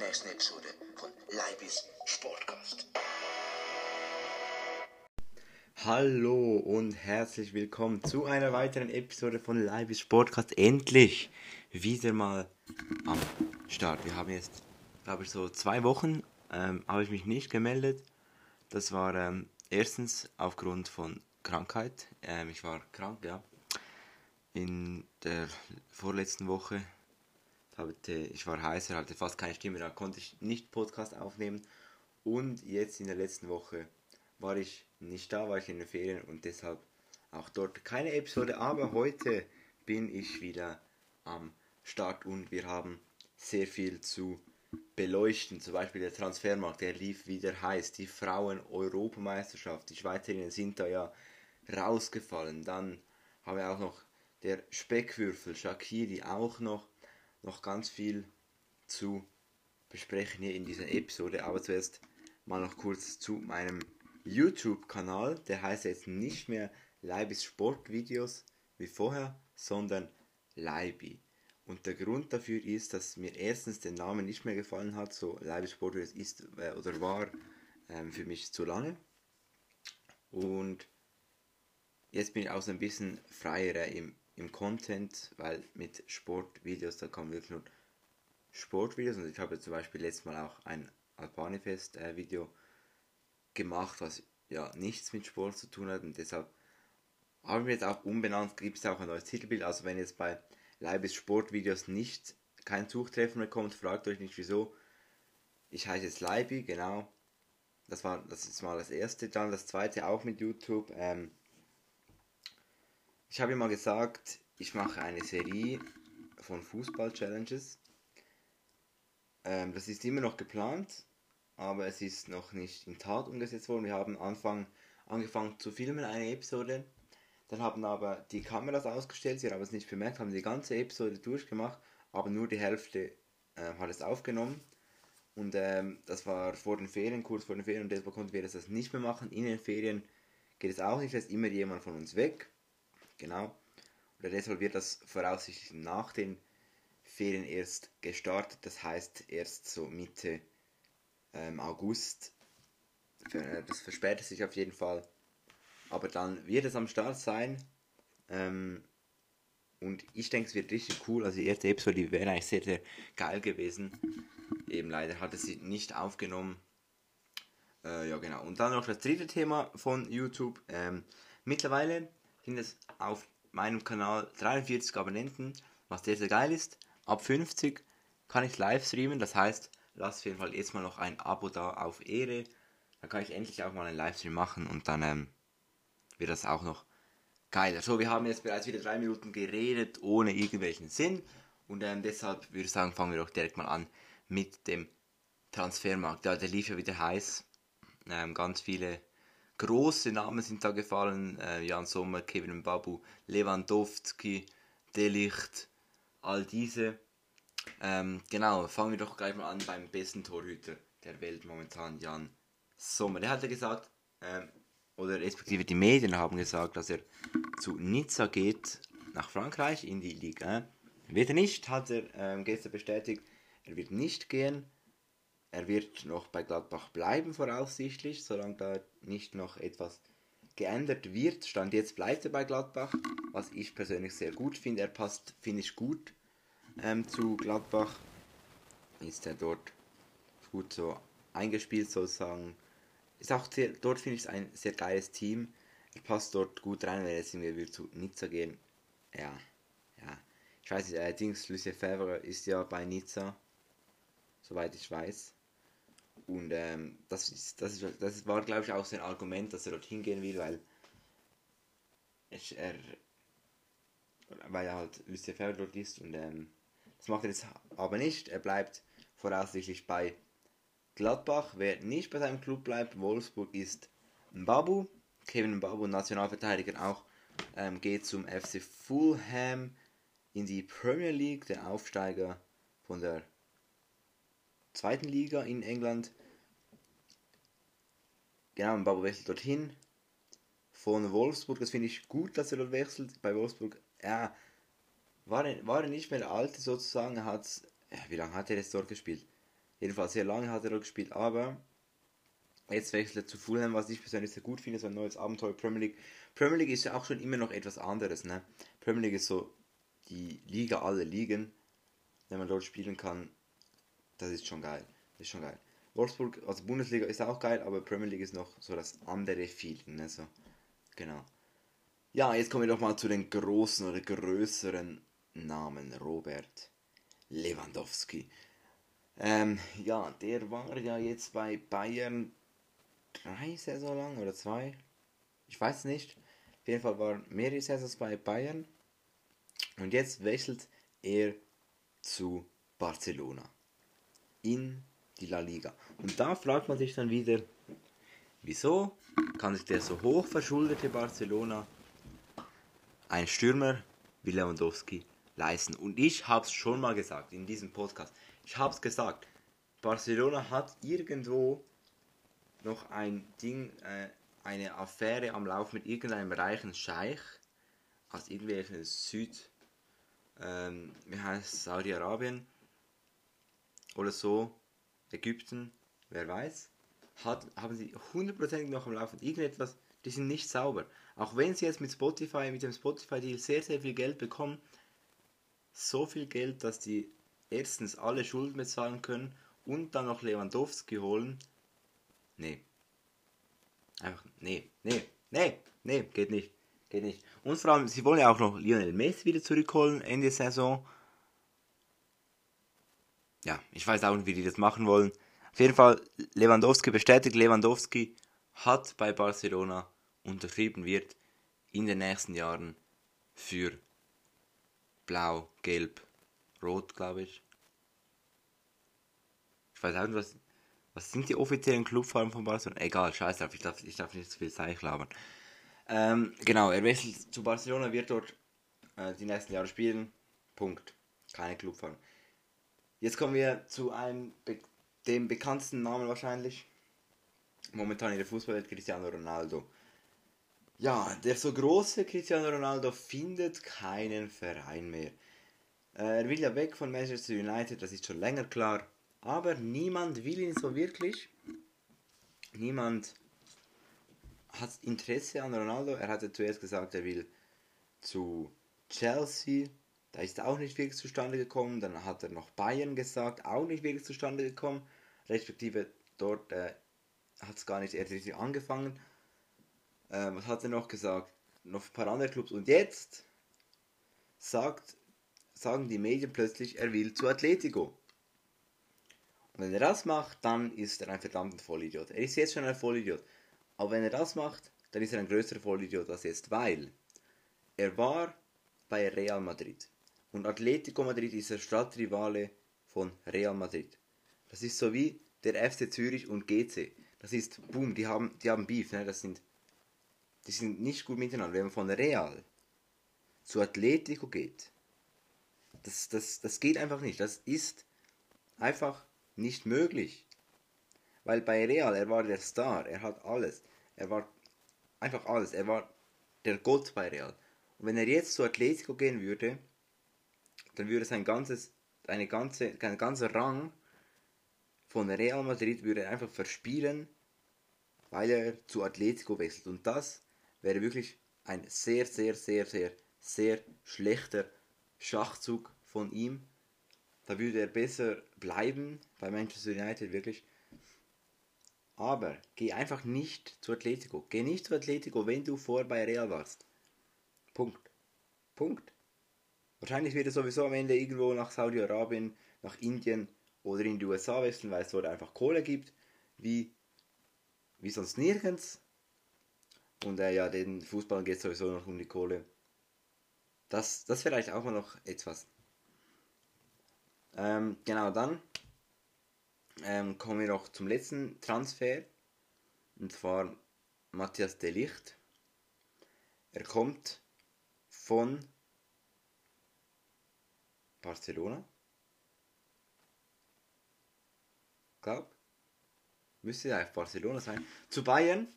nächsten Episode von Leibis Sportcast. Hallo und herzlich willkommen zu einer weiteren Episode von Leibis Sportcast. Endlich wieder mal am Start. Wir haben jetzt, glaube ich, so zwei Wochen ähm, habe ich mich nicht gemeldet. Das war ähm, erstens aufgrund von Krankheit. Ähm, ich war krank, ja. In der vorletzten Woche hatte ich war heißer, hatte fast keine Stimme, da konnte ich nicht Podcast aufnehmen. Und jetzt in der letzten Woche war ich nicht da, war ich in den Ferien und deshalb auch dort keine Episode. Aber heute bin ich wieder am Start und wir haben sehr viel zu beleuchten. Zum Beispiel der Transfermarkt, der lief wieder heiß. Die Frauen-Europameisterschaft, die Schweizerinnen sind da ja rausgefallen. Dann haben wir auch noch der Speckwürfel, Shakiri, auch noch, noch ganz viel zu besprechen hier in dieser Episode. Aber zuerst mal noch kurz zu meinem YouTube-Kanal. Der heißt jetzt nicht mehr Leibis Sportvideos wie vorher, sondern Leibi. Und der Grund dafür ist, dass mir erstens der Name nicht mehr gefallen hat, so Leibes Sportvideos ist äh, oder war ähm, für mich zu lange. Und jetzt bin ich auch so ein bisschen freier im, im Content, weil mit Sportvideos, da kommen wirklich nur Sportvideos. Und ich habe zum Beispiel letztes Mal auch ein Alpanifest-Video äh, gemacht, was ja nichts mit Sport zu tun hat. Und deshalb haben wir jetzt auch umbenannt, gibt es auch ein neues Titelbild. Also wenn jetzt bei Leibes Sportvideos nicht kein Suchtreffen bekommt, fragt euch nicht wieso. Ich heiße jetzt Leibi, genau. Das war das ist mal das erste, dann das zweite auch mit YouTube. Ähm, ich habe mal gesagt, ich mache eine Serie von Fußball-Challenges. Ähm, das ist immer noch geplant, aber es ist noch nicht in Tat umgesetzt worden. Wir haben Anfang angefangen zu filmen, eine Episode. Dann haben aber die Kameras ausgestellt, sie haben es nicht bemerkt, haben die ganze Episode durchgemacht, aber nur die Hälfte äh, hat es aufgenommen. Und ähm, das war vor den Ferien, kurz vor den Ferien, und deshalb konnten wir das nicht mehr machen. In den Ferien geht es auch nicht, da ist immer jemand von uns weg. Genau. Oder deshalb wird das voraussichtlich nach den Ferien erst gestartet, das heißt erst so Mitte ähm, August. Das verspätet sich auf jeden Fall. Aber dann wird es am Start sein. Ähm, und ich denke, es wird richtig cool. Also die erste Episode wäre eigentlich sehr, sehr geil gewesen. Eben leider hat es sie nicht aufgenommen. Äh, ja, genau. Und dann noch das dritte Thema von YouTube. Ähm, mittlerweile sind es auf meinem Kanal 43 Abonnenten, was sehr, sehr geil ist. Ab 50 kann ich live streamen. Das heißt, lasst auf jeden Fall jetzt mal noch ein Abo da auf Ehre. Dann kann ich endlich auch mal einen Livestream machen und dann ähm, wird das auch noch geiler. So, wir haben jetzt bereits wieder drei Minuten geredet, ohne irgendwelchen Sinn. Und ähm, deshalb würde ich sagen, fangen wir doch direkt mal an mit dem Transfermarkt. Ja, der lief ja wieder heiß. Ähm, ganz viele große Namen sind da gefallen. Äh, Jan Sommer, Kevin Babu, Lewandowski, Delicht, all diese. Ähm, genau, fangen wir doch gleich mal an beim besten Torhüter der Welt momentan, Jan Sommer. Der hat ja gesagt, ähm, oder respektive die Medien haben gesagt, dass er zu Nizza geht, nach Frankreich, in die Liga. Wird er nicht, hat er ähm, gestern bestätigt, er wird nicht gehen. Er wird noch bei Gladbach bleiben, voraussichtlich, solange da nicht noch etwas geändert wird. Stand jetzt bleibt er bei Gladbach, was ich persönlich sehr gut finde. Er passt, finde ich, gut ähm, zu Gladbach. Ist er dort gut so eingespielt, sozusagen ist auch sehr, dort finde ich es ein sehr geiles Team. Er passt dort gut rein, wenn er jetzt irgendwie zu Nizza gehen. Ja, ja. Ich weiß nicht, allerdings Lucien Favre ist ja bei Nizza, soweit ich weiß. Und ähm, das, ist, das, ist, das war, glaube ich, auch sein Argument, dass er dort hingehen will, weil er, weil er halt Lucien Favre dort ist und ähm, das macht er jetzt aber nicht. Er bleibt voraussichtlich bei Gladbach, wer nicht bei seinem Club bleibt, Wolfsburg ist Mbabu. Kevin Mbabu, Nationalverteidiger, auch ähm, geht zum FC Fulham in die Premier League, der Aufsteiger von der zweiten Liga in England. genau, Mbabo wechselt dorthin. Von Wolfsburg, das finde ich gut, dass er dort wechselt. Bei Wolfsburg, ja, war er, war er nicht mehr der Alte sozusagen. Hat, ja, wie lange hat er jetzt dort gespielt? Jedenfalls sehr lange hat er dort gespielt, aber jetzt wechselt er zu Fulham, was ich persönlich sehr gut finde, so ein neues Abenteuer Premier League. Premier League ist ja auch schon immer noch etwas anderes, ne? Premier League ist so die Liga aller Ligen. Wenn man dort spielen kann, das ist schon geil. Das ist schon geil. Wolfsburg, also Bundesliga ist auch geil, aber Premier League ist noch so das andere Feeling, ne? So, genau. Ja, jetzt kommen wir doch mal zu den großen oder größeren Namen. Robert Lewandowski. Ähm, ja, der war ja jetzt bei Bayern drei Saison lang oder zwei. Ich weiß nicht. Auf jeden Fall war mehrere Saisons bei Bayern. Und jetzt wechselt er zu Barcelona. In die La Liga. Und da fragt man sich dann wieder, wieso kann sich der so hoch verschuldete Barcelona ein Stürmer wie Lewandowski leisten? Und ich habe es schon mal gesagt in diesem Podcast. Ich habe es gesagt. Barcelona hat irgendwo noch ein Ding, äh, eine Affäre am Lauf mit irgendeinem reichen Scheich aus irgendwelchen Süd, ähm, wie heißt Saudi-Arabien oder so, Ägypten, wer weiß, hat, haben sie hundertprozentig noch am Laufen irgendetwas, die sind nicht sauber. Auch wenn sie jetzt mit Spotify, mit dem Spotify-Deal sehr, sehr viel Geld bekommen, so viel Geld, dass die erstens alle Schulden bezahlen können und dann noch Lewandowski holen, nee. Einfach, nee, nee, nee, nee, geht nicht. Geht nicht. Und vor allem, sie wollen ja auch noch Lionel Messi wieder zurückholen Ende Saison. Ja, ich weiß auch nicht, wie die das machen wollen. Auf jeden Fall, Lewandowski bestätigt, Lewandowski hat bei Barcelona unterschrieben wird in den nächsten Jahren für Blau, Gelb, Rot, glaube ich. Ich weiß auch nicht, was, was sind die offiziellen Clubfarben von Barcelona? Egal, scheiß drauf, ich darf, ich darf nicht zu viel Zeich labern. Ähm, genau, er wechselt zu Barcelona, wird dort äh, die nächsten Jahre spielen. Punkt. Keine Clubfarben. Jetzt kommen wir zu einem Be dem bekanntesten Namen wahrscheinlich. Momentan in der Fußballwelt Cristiano Ronaldo. Ja, der so große Cristiano Ronaldo findet keinen Verein mehr. Äh, er will ja weg von Manchester United, das ist schon länger klar. Aber niemand will ihn so wirklich. Niemand hat Interesse an Ronaldo. Er hatte zuerst gesagt, er will zu Chelsea. Da ist auch nicht wirklich zustande gekommen. Dann hat er noch Bayern gesagt, auch nicht wirklich zustande gekommen. Respektive dort äh, hat es gar nicht erst richtig angefangen. Äh, was hat er noch gesagt? Noch ein paar andere Clubs. Und jetzt sagt, sagen die Medien plötzlich, er will zu Atletico. Und wenn er das macht, dann ist er ein verdammter Vollidiot. Er ist jetzt schon ein Vollidiot. Aber wenn er das macht, dann ist er ein größerer Vollidiot als jetzt, weil er war bei Real Madrid. Und Atletico Madrid ist der Stadtrivale von Real Madrid. Das ist so wie der FC Zürich und GC. Das ist, boom, die haben, die haben Beef, ne? das sind, die sind nicht gut miteinander. Wenn man von Real zu Atletico geht, das, das, das geht einfach nicht. Das ist einfach nicht möglich. Weil bei Real, er war der Star, er hat alles. Er war einfach alles. Er war der Gott bei Real. Und wenn er jetzt zu Atletico gehen würde, dann würde sein ganzes, eine ganze, ein ganzer Rang von Real Madrid würde er einfach verspielen, weil er zu Atletico wechselt. Und das wäre wirklich ein sehr, sehr, sehr, sehr, sehr schlechter Schachzug von ihm. Da würde er besser bleiben bei Manchester United, wirklich. Aber geh einfach nicht zu Atletico. Geh nicht zu Atletico, wenn du vor bei Real warst. Punkt. Punkt. Wahrscheinlich wird er sowieso am Ende irgendwo nach Saudi-Arabien, nach Indien oder in die USA wechseln, weil es dort einfach Kohle gibt, wie, wie sonst nirgends. Und äh, ja, den Fußballern geht es sowieso noch um die Kohle. Das, das vielleicht auch mal noch etwas. Ähm, genau, dann ähm, kommen wir noch zum letzten Transfer. Und zwar Matthias Delicht. Er kommt von Barcelona. Glaub. müsste ja Barcelona sein, zu Bayern.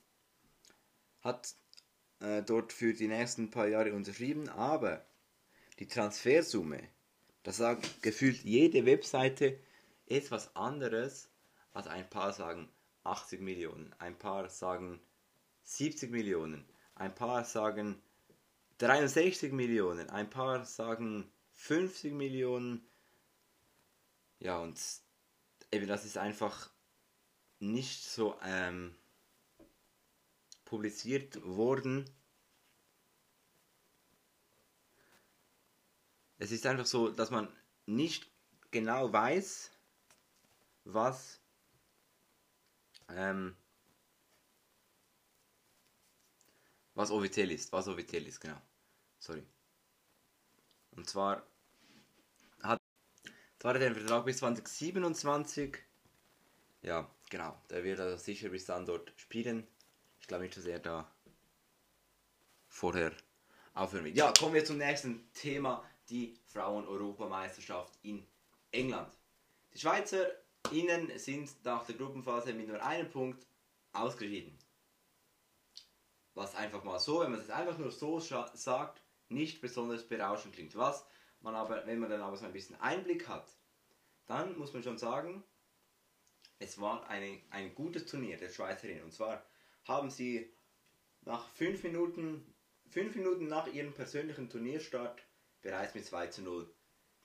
Hat äh, dort für die nächsten paar Jahre unterschrieben, aber die Transfersumme, das sagt gefühlt jede Webseite etwas anderes, als ein paar sagen 80 Millionen, ein paar sagen 70 Millionen, ein paar sagen 63 Millionen, ein paar sagen 50 Millionen. Ja, und eben das ist einfach nicht so ähm, publiziert worden. Es ist einfach so, dass man nicht genau weiß, was ähm, was offiziell ist, was offiziell ist, genau. Sorry. Und zwar zwar der Vertrag bis 2027. Ja, genau. Der wird also sicher bis dann dort spielen. Ich glaube nicht, dass er da vorher aufhören wird. Ja, kommen wir zum nächsten Thema, die Frauen-Europameisterschaft in England. Die Schweizer Innen sind nach der Gruppenphase mit nur einem Punkt ausgeschieden. Was einfach mal so, wenn man es einfach nur so sagt, nicht besonders berauschend klingt. Was man aber, wenn man dann aber so ein bisschen Einblick hat, dann muss man schon sagen, es war eine, ein gutes Turnier der Schweizerinnen. Und zwar haben sie nach fünf Minuten, fünf Minuten nach ihrem persönlichen Turnierstart bereits mit 2 zu 0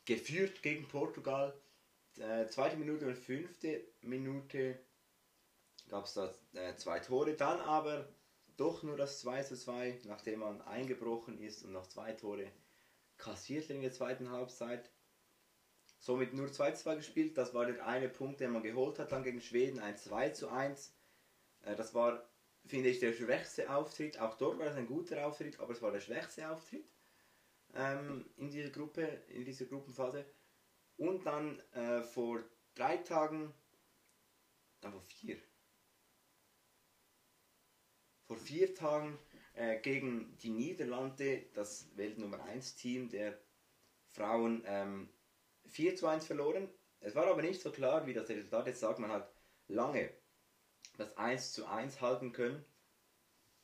geführt gegen Portugal äh, zweite Minute und fünfte Minute gab es da äh, zwei Tore. Dann aber doch nur das 2 zu 2, nachdem man eingebrochen ist und noch zwei Tore kassiert in der zweiten Halbzeit. Somit nur 2 zu 2 gespielt. Das war der eine Punkt, den man geholt hat dann gegen Schweden, ein 2 zu 1. Äh, das war, finde ich, der schwächste Auftritt. Auch dort war es ein guter Auftritt, aber es war der schwächste Auftritt ähm, in dieser Gruppe, in dieser Gruppenphase. Und dann äh, vor drei Tagen, dann vor vier, vor vier Tagen äh, gegen die Niederlande, das Weltnummer 1 Team der Frauen, ähm, 4 zu 1 verloren. Es war aber nicht so klar, wie das Resultat jetzt sagt. Man hat lange das 1 zu 1 halten können.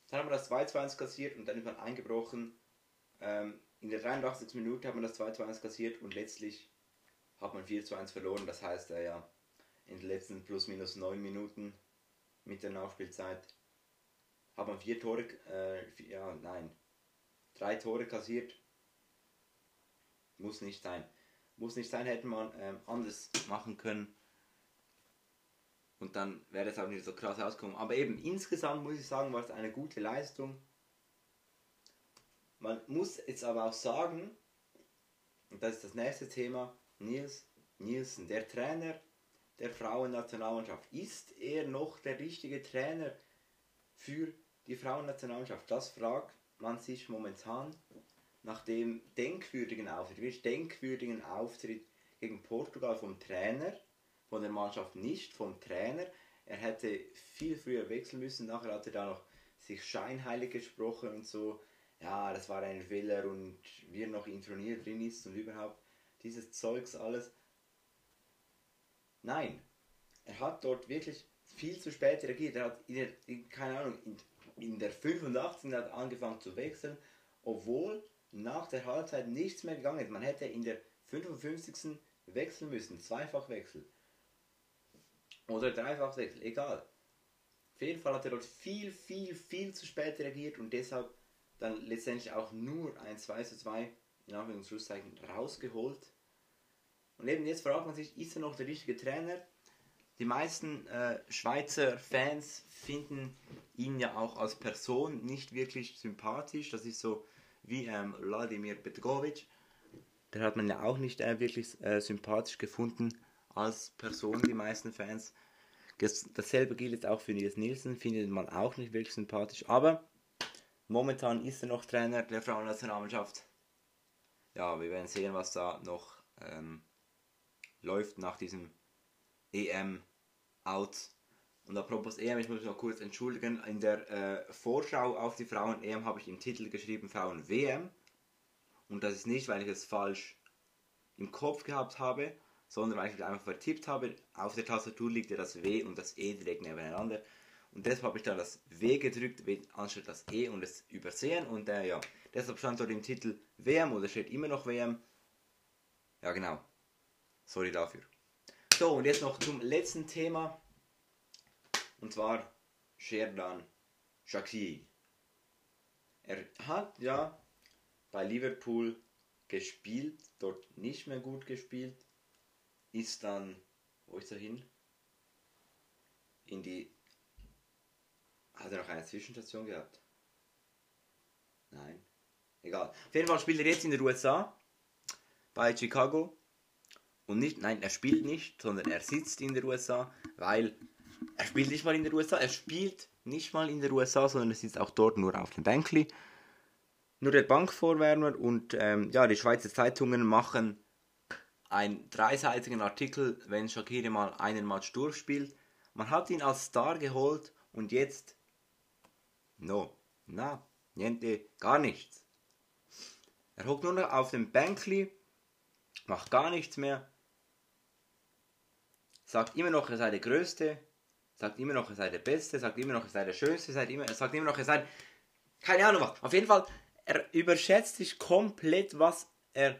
Dann haben wir das 2 zu 1 kassiert und dann ist man eingebrochen. Ähm, in der 83. Minute hat man das 2 zu 1 kassiert und letztlich hat man 4 zu 1 verloren. Das heißt, er ja in den letzten plus minus 9 Minuten mit der Nachspielzeit hat man vier Tore, äh, vier, ja, nein, drei Tore kassiert. Muss nicht sein. Muss nicht sein, hätte man ähm, anders machen können. Und dann wäre es auch nicht so krass ausgekommen. Aber eben, insgesamt muss ich sagen, war es eine gute Leistung. Man muss jetzt aber auch sagen, und das ist das nächste Thema, Nils Nielsen, der Trainer der Frauennationalmannschaft. Ist er noch der richtige Trainer für die Frauennationalmannschaft? Das fragt man sich momentan nach dem denkwürdigen Auftritt, wirklich denkwürdigen Auftritt gegen Portugal vom Trainer, von der Mannschaft nicht, vom Trainer. Er hätte viel früher wechseln müssen, nachher hat er da noch sich scheinheilig gesprochen und so. Ja, das war ein Fehler und wir noch in Turnier drin ist und überhaupt dieses Zeugs alles. Nein, er hat dort wirklich viel zu spät reagiert. Er hat, in der, in, keine Ahnung, in, in der 85. hat angefangen zu wechseln, obwohl nach der Halbzeit nichts mehr gegangen ist. Man hätte in der 55. wechseln müssen, Zweifachwechsel. Oder Dreifachwechsel, egal. Auf jeden Fall hat er dort viel, viel, viel zu spät reagiert und deshalb dann letztendlich auch nur ein 2 zu 2 in Anführungszeichen rausgeholt. Und eben jetzt fragt man sich, ist er noch der richtige Trainer? Die meisten äh, Schweizer Fans finden ihn ja auch als Person nicht wirklich sympathisch. Das ist so wie ähm, Wladimir Petkovic. Der hat man ja auch nicht äh, wirklich äh, sympathisch gefunden als Person, die meisten Fans. Dasselbe gilt jetzt auch für Nils Nielsen, findet man auch nicht wirklich sympathisch. Aber momentan ist er noch Trainer der Frauennationalmannschaft. Ja, wir werden sehen, was da noch ähm, läuft nach diesem EM-Out. Und apropos EM, ich muss mich noch kurz entschuldigen, in der äh, Vorschau auf die Frauen-EM habe ich im Titel geschrieben Frauen-WM. Und das ist nicht, weil ich es falsch im Kopf gehabt habe, sondern weil ich es einfach vertippt habe. Auf der Tastatur liegt ja das W und das E direkt nebeneinander. Und deshalb habe ich dann das W gedrückt, anstatt das E und es übersehen. Und äh, ja, deshalb stand dort im Titel WM oder steht immer noch WM. Ja, genau. Sorry dafür. So, und jetzt noch zum letzten Thema. Und zwar Sherdan Shaqiri. Er hat ja bei Liverpool gespielt, dort nicht mehr gut gespielt, ist dann, wo ist er hin? In die, hat er noch eine Zwischenstation gehabt? Nein, egal. Auf jeden Fall spielt er jetzt in den USA, bei Chicago. Und nicht, nein, er spielt nicht, sondern er sitzt in den USA, weil er spielt nicht mal in den USA, er spielt nicht mal in den USA, sondern er sitzt auch dort nur auf dem Bänkli nur der Bankvorwärmer und ähm, ja, die Schweizer Zeitungen machen einen dreiseitigen Artikel, wenn Shakiri mal einen Match durchspielt. Man hat ihn als Star geholt und jetzt no, na, niente, gar nichts. Er hockt nur noch auf dem Bänkli, macht gar nichts mehr, sagt immer noch, er sei der Größte, sagt immer noch, er sei der Beste, sagt immer noch, er sei der Schönste, sagt immer, sagt immer noch, er sei keine Ahnung was. Auf jeden Fall, er überschätzt sich komplett, was er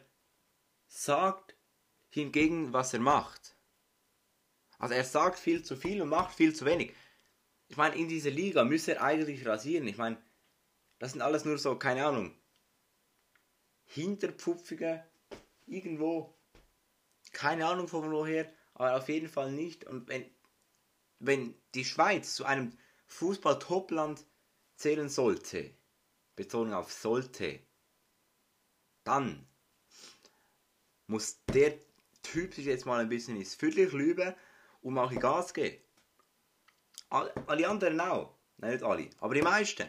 sagt, hingegen was er macht. Also er sagt viel zu viel und macht viel zu wenig. Ich meine, in dieser Liga müsste er eigentlich rasieren. Ich meine, das sind alles nur so, keine Ahnung, hinterpfupfige, irgendwo, keine Ahnung von woher, aber auf jeden Fall nicht. Und wenn, wenn die Schweiz zu einem Fußball-Topland zählen sollte, Betonung auf sollte, dann muss der Typ sich jetzt mal ein bisschen ins Viertel lüben und mal Gas geben. Alle anderen auch. Nein, nicht alle, aber die meisten.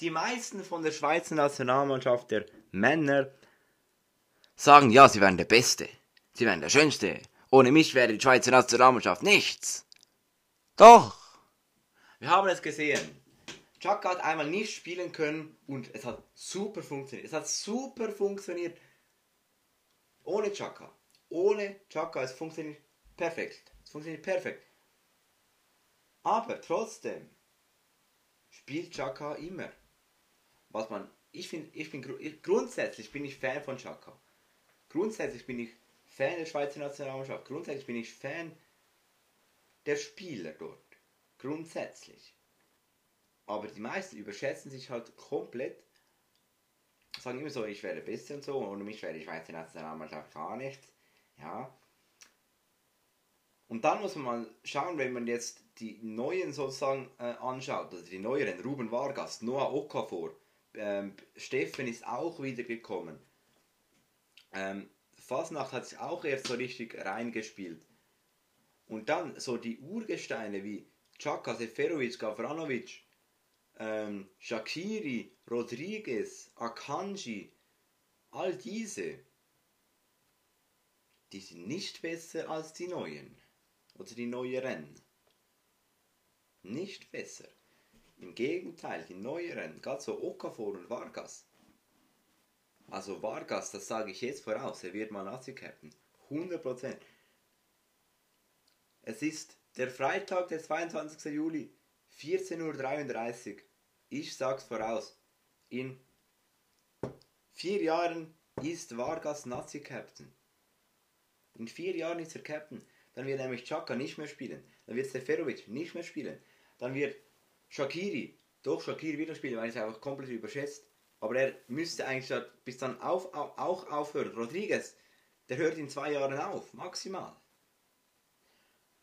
Die meisten von der Schweizer Nationalmannschaft der Männer sagen, ja, sie wären der Beste. Sie wären der Schönste. Ohne mich wäre die Schweizer Nationalmannschaft nichts. Doch. Wir haben es gesehen. Chaka hat einmal nicht spielen können und es hat super funktioniert. Es hat super funktioniert. Ohne Chaka. Ohne Chaka, es funktioniert perfekt. Es funktioniert perfekt. Aber trotzdem spielt Chaka immer. Was man, ich finde, ich bin grundsätzlich bin ich Fan von Chaka. Grundsätzlich bin ich Fan der Schweizer Nationalmannschaft. Grundsätzlich bin ich Fan der Spieler dort. Grundsätzlich. Aber die meisten überschätzen sich halt komplett. Sagen immer so, ich wäre besser und so, ohne mich wäre die Schweizer Nationalmannschaft gar nichts. Ja. Und dann muss man mal schauen, wenn man jetzt die neuen sozusagen äh, anschaut, also die neueren, Ruben Vargas, Noah Okafor, ähm, Steffen ist auch wieder gekommen. Ähm, Fasnacht hat sich auch erst so richtig reingespielt. Und dann so die Urgesteine wie Chaka, Seferovic, Gavranovic, ähm, Shakiri, Rodriguez, Akanji, all diese, die sind nicht besser als die neuen oder die neueren. Nicht besser. Im Gegenteil, die neueren, gerade so Okafor und Vargas. Also Vargas, das sage ich jetzt voraus, er wird mal Nazi-Captain. 100%. Es ist der Freitag, der 22. Juli. 14.33 Uhr. Ich sag's voraus. In vier Jahren ist Vargas Nazi-Captain. In vier Jahren ist er Captain. Dann wird nämlich Chaka nicht mehr spielen. Dann wird Seferovic nicht mehr spielen. Dann wird Shakiri, doch Shakiri wieder spielen, weil er es einfach komplett überschätzt. Aber er müsste eigentlich bis dann auf, auch aufhören. Rodriguez, der hört in zwei Jahren auf, maximal.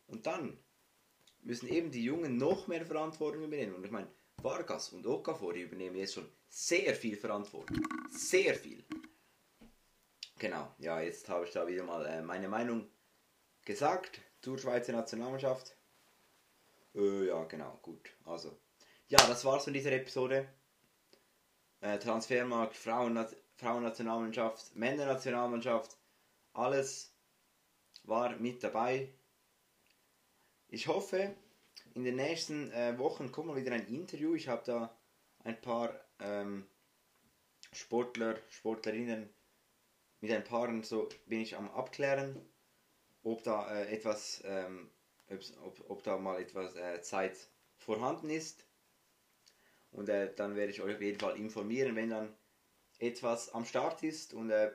Und dann müssen eben die Jungen noch mehr Verantwortung übernehmen. Und ich meine, Vargas und Okafor übernehmen jetzt schon sehr viel Verantwortung. Sehr viel. Genau, ja, jetzt habe ich da wieder mal äh, meine Meinung gesagt zur Schweizer Nationalmannschaft. Äh, ja, genau, gut. Also, ja, das war's von dieser Episode. Äh, Transfermarkt, Frauen, Frauennationalmannschaft, Männernationalmannschaft, alles war mit dabei. Ich hoffe, in den nächsten äh, Wochen kommt mal wieder ein Interview. Ich habe da ein paar ähm, Sportler, Sportlerinnen mit ein paar so bin ich am abklären, ob da äh, etwas, ähm, ob, ob da mal etwas äh, Zeit vorhanden ist. Und äh, dann werde ich euch auf jeden Fall informieren, wenn dann etwas am Start ist. Und äh,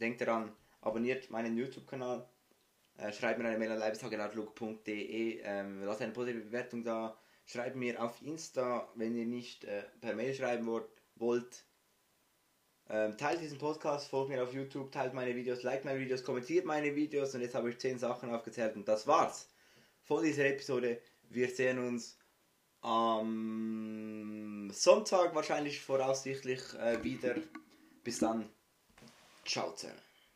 denkt daran, abonniert meinen YouTube-Kanal, äh, schreibt mir eine Mail an leibestageoutlook.de, ähm, lasst eine positive Bewertung da, schreibt mir auf Insta, wenn ihr nicht äh, per Mail schreiben wollt. Ähm, teilt diesen Podcast, folgt mir auf YouTube, teilt meine Videos, liked meine Videos, kommentiert meine Videos und jetzt habe ich 10 Sachen aufgezählt und das war's von dieser Episode. Wir sehen uns am Sonntag wahrscheinlich voraussichtlich äh, wieder. Bis dann. Ciao zusammen.